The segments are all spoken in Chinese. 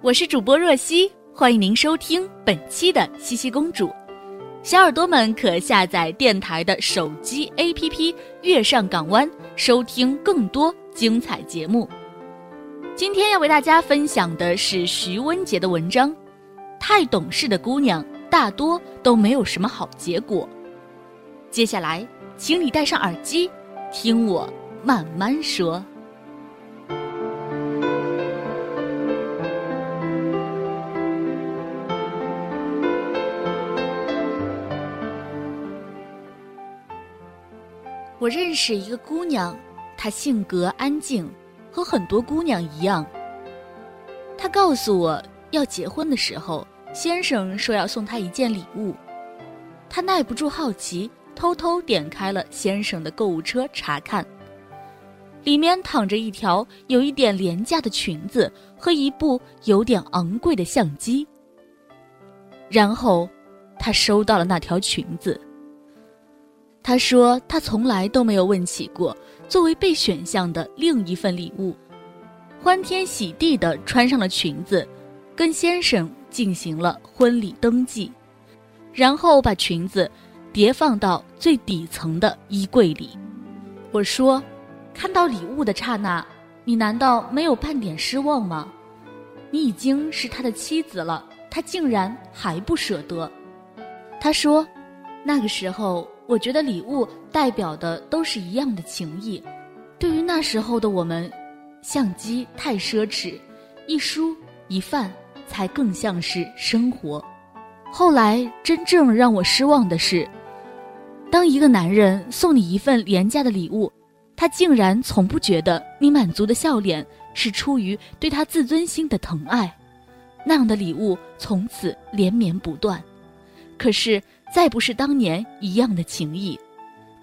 我是主播若曦，欢迎您收听本期的西西公主。小耳朵们可下载电台的手机 APP《月上港湾》，收听更多精彩节目。今天要为大家分享的是徐温杰的文章：太懂事的姑娘大多都没有什么好结果。接下来，请你戴上耳机，听我慢慢说。我认识一个姑娘，她性格安静，和很多姑娘一样。她告诉我要结婚的时候，先生说要送她一件礼物。她耐不住好奇，偷偷点开了先生的购物车查看，里面躺着一条有一点廉价的裙子和一部有点昂贵的相机。然后，她收到了那条裙子。他说：“他从来都没有问起过作为被选项的另一份礼物，欢天喜地的穿上了裙子，跟先生进行了婚礼登记，然后把裙子叠放到最底层的衣柜里。”我说：“看到礼物的刹那，你难道没有半点失望吗？你已经是他的妻子了，他竟然还不舍得。”他说：“那个时候。”我觉得礼物代表的都是一样的情谊。对于那时候的我们，相机太奢侈，一书一饭才更像是生活。后来真正让我失望的是，当一个男人送你一份廉价的礼物，他竟然从不觉得你满足的笑脸是出于对他自尊心的疼爱，那样的礼物从此连绵不断。可是。再不是当年一样的情谊，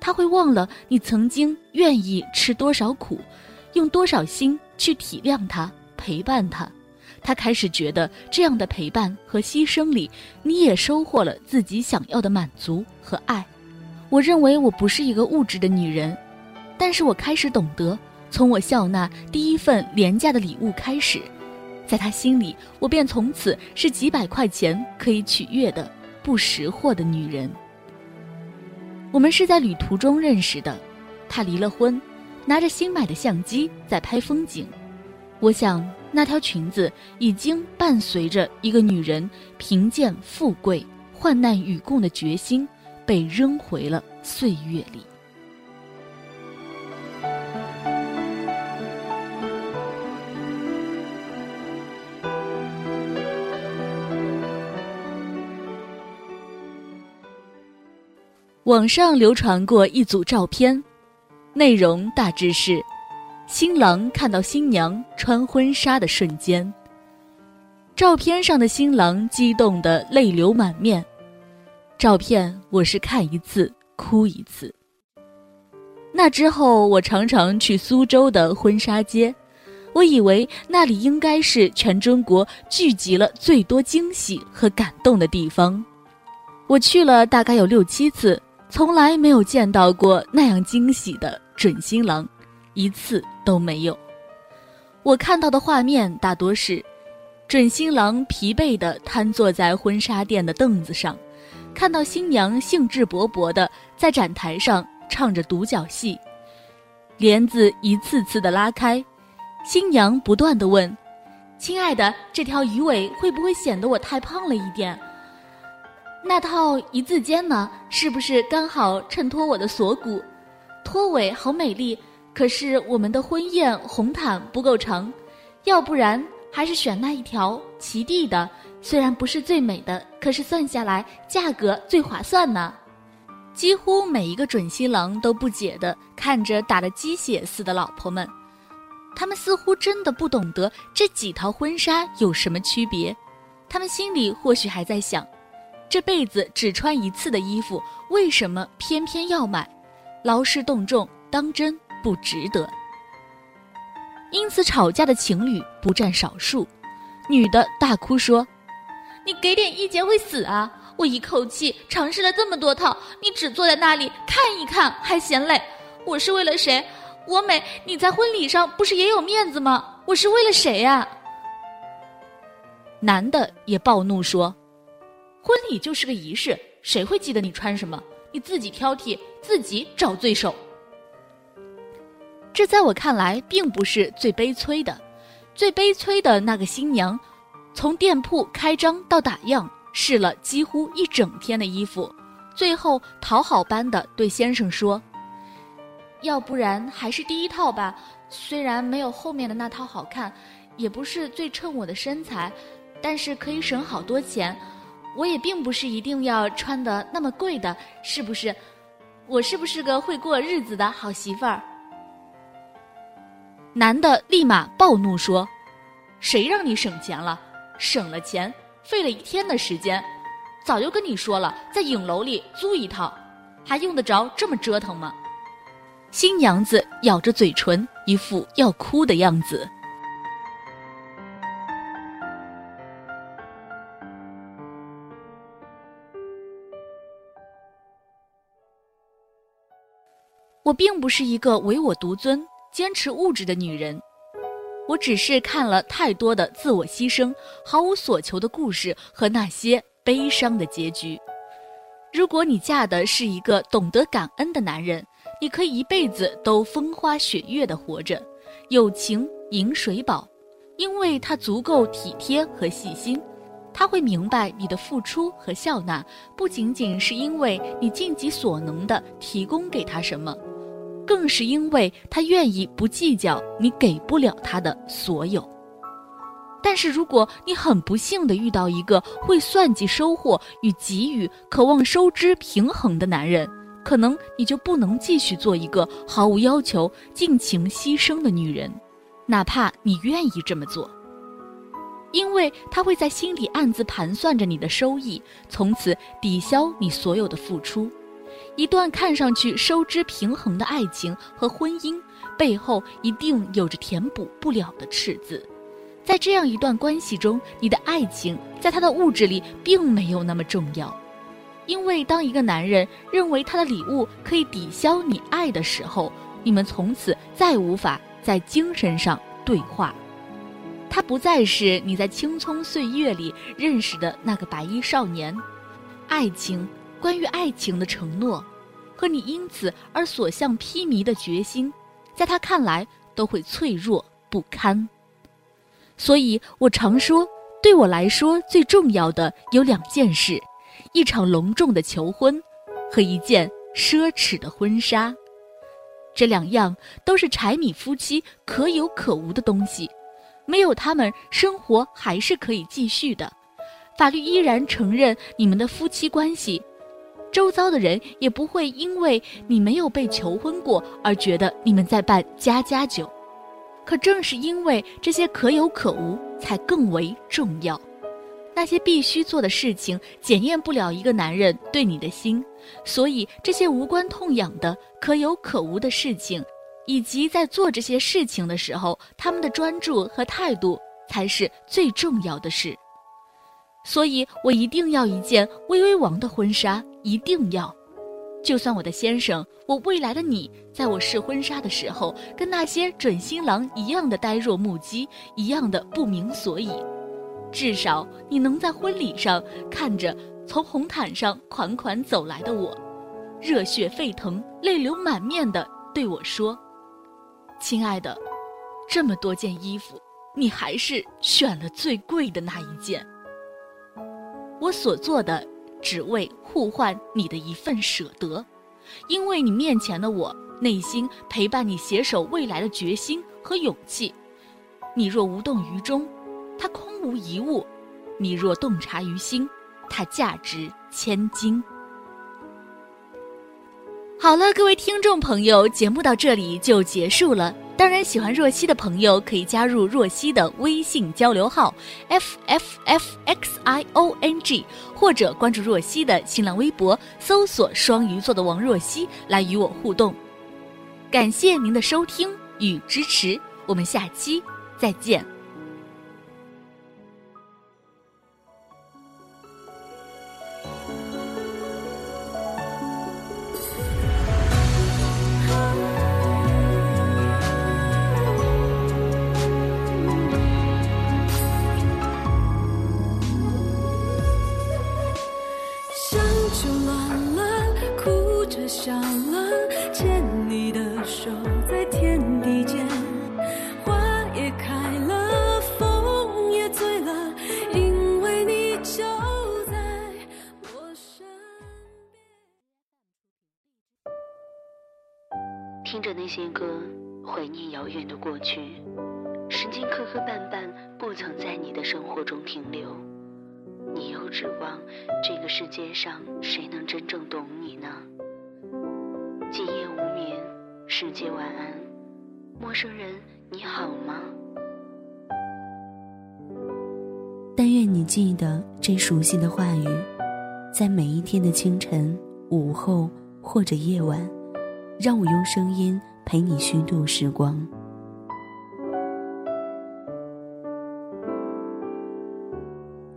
他会忘了你曾经愿意吃多少苦，用多少心去体谅他、陪伴他。他开始觉得这样的陪伴和牺牲里，你也收获了自己想要的满足和爱。我认为我不是一个物质的女人，但是我开始懂得，从我笑纳第一份廉价的礼物开始，在他心里，我便从此是几百块钱可以取悦的。不识货的女人。我们是在旅途中认识的，她离了婚，拿着新买的相机在拍风景。我想那条裙子已经伴随着一个女人贫贱富贵、患难与共的决心，被扔回了岁月里。网上流传过一组照片，内容大致是：新郎看到新娘穿婚纱的瞬间。照片上的新郎激动得泪流满面。照片我是看一次哭一次。那之后，我常常去苏州的婚纱街，我以为那里应该是全中国聚集了最多惊喜和感动的地方。我去了大概有六七次。从来没有见到过那样惊喜的准新郎，一次都没有。我看到的画面大多是，准新郎疲惫地瘫坐在婚纱店的凳子上，看到新娘兴致勃勃地在展台上唱着独角戏，帘子一次次地拉开，新娘不断地问：“亲爱的，这条鱼尾会不会显得我太胖了一点？”那套一字肩呢，是不是刚好衬托我的锁骨？拖尾好美丽，可是我们的婚宴红毯不够长，要不然还是选那一条齐地的，虽然不是最美的，可是算下来价格最划算呢。几乎每一个准新郎都不解地看着打了鸡血似的老婆们，他们似乎真的不懂得这几套婚纱有什么区别。他们心里或许还在想：这辈子只穿一次的衣服，为什么偏偏要买？劳师动众，当真不值得。因此吵架的情侣不占少数，女的大哭说：“你给点意见会死啊！”我一口气尝试了这么多套，你只坐在那里看一看还嫌累。我是为了谁？我美，你在婚礼上不是也有面子吗？我是为了谁呀？男的也暴怒说：“婚礼就是个仪式，谁会记得你穿什么？你自己挑剔，自己找罪受。”这在我看来并不是最悲催的，最悲催的那个新娘，从店铺开张到打样。试了几乎一整天的衣服，最后讨好般的对先生说：“要不然还是第一套吧，虽然没有后面的那套好看，也不是最衬我的身材，但是可以省好多钱。我也并不是一定要穿的那么贵的，是不是？我是不是个会过日子的好媳妇儿？”男的立马暴怒说：“谁让你省钱了？省了钱！”费了一天的时间，早就跟你说了，在影楼里租一套，还用得着这么折腾吗？新娘子咬着嘴唇，一副要哭的样子。我并不是一个唯我独尊、坚持物质的女人。我只是看了太多的自我牺牲、毫无所求的故事和那些悲伤的结局。如果你嫁的是一个懂得感恩的男人，你可以一辈子都风花雪月的活着，有情饮水饱，因为他足够体贴和细心。他会明白你的付出和笑纳，不仅仅是因为你尽己所能的提供给他什么。更是因为他愿意不计较你给不了他的所有。但是如果你很不幸的遇到一个会算计收获与给予、渴望收支平衡的男人，可能你就不能继续做一个毫无要求、尽情牺牲的女人，哪怕你愿意这么做，因为他会在心里暗自盘算着你的收益，从此抵消你所有的付出。一段看上去收支平衡的爱情和婚姻，背后一定有着填补不了的赤字。在这样一段关系中，你的爱情在他的物质里并没有那么重要，因为当一个男人认为他的礼物可以抵消你爱的时候，你们从此再无法在精神上对话。他不再是你在青葱岁月里认识的那个白衣少年，爱情。关于爱情的承诺，和你因此而所向披靡的决心，在他看来都会脆弱不堪。所以我常说，对我来说最重要的有两件事：一场隆重的求婚，和一件奢侈的婚纱。这两样都是柴米夫妻可有可无的东西，没有他们，生活还是可以继续的，法律依然承认你们的夫妻关系。周遭的人也不会因为你没有被求婚过而觉得你们在办家家酒，可正是因为这些可有可无，才更为重要。那些必须做的事情检验不了一个男人对你的心，所以这些无关痛痒的可有可无的事情，以及在做这些事情的时候，他们的专注和态度才是最重要的事。所以我一定要一件薇薇王的婚纱。一定要，就算我的先生，我未来的你，在我试婚纱的时候，跟那些准新郎一样的呆若木鸡，一样的不明所以，至少你能在婚礼上看着从红毯上款款走来的我，热血沸腾、泪流满面的对我说：“亲爱的，这么多件衣服，你还是选了最贵的那一件。”我所做的。只为互换你的一份舍得，因为你面前的我，内心陪伴你携手未来的决心和勇气。你若无动于衷，它空无一物；你若洞察于心，它价值千金。好了，各位听众朋友，节目到这里就结束了。当然，喜欢若曦的朋友可以加入若曦的微信交流号 f f f x i o n g，或者关注若曦的新浪微博，搜索“双鱼座的王若曦”来与我互动。感谢您的收听与支持，我们下期再见。都指望这个世界上谁能真正懂你呢？今夜无眠，世界晚安，陌生人你好吗？但愿你记得这熟悉的话语，在每一天的清晨、午后或者夜晚。让我用声音陪你虚度时光。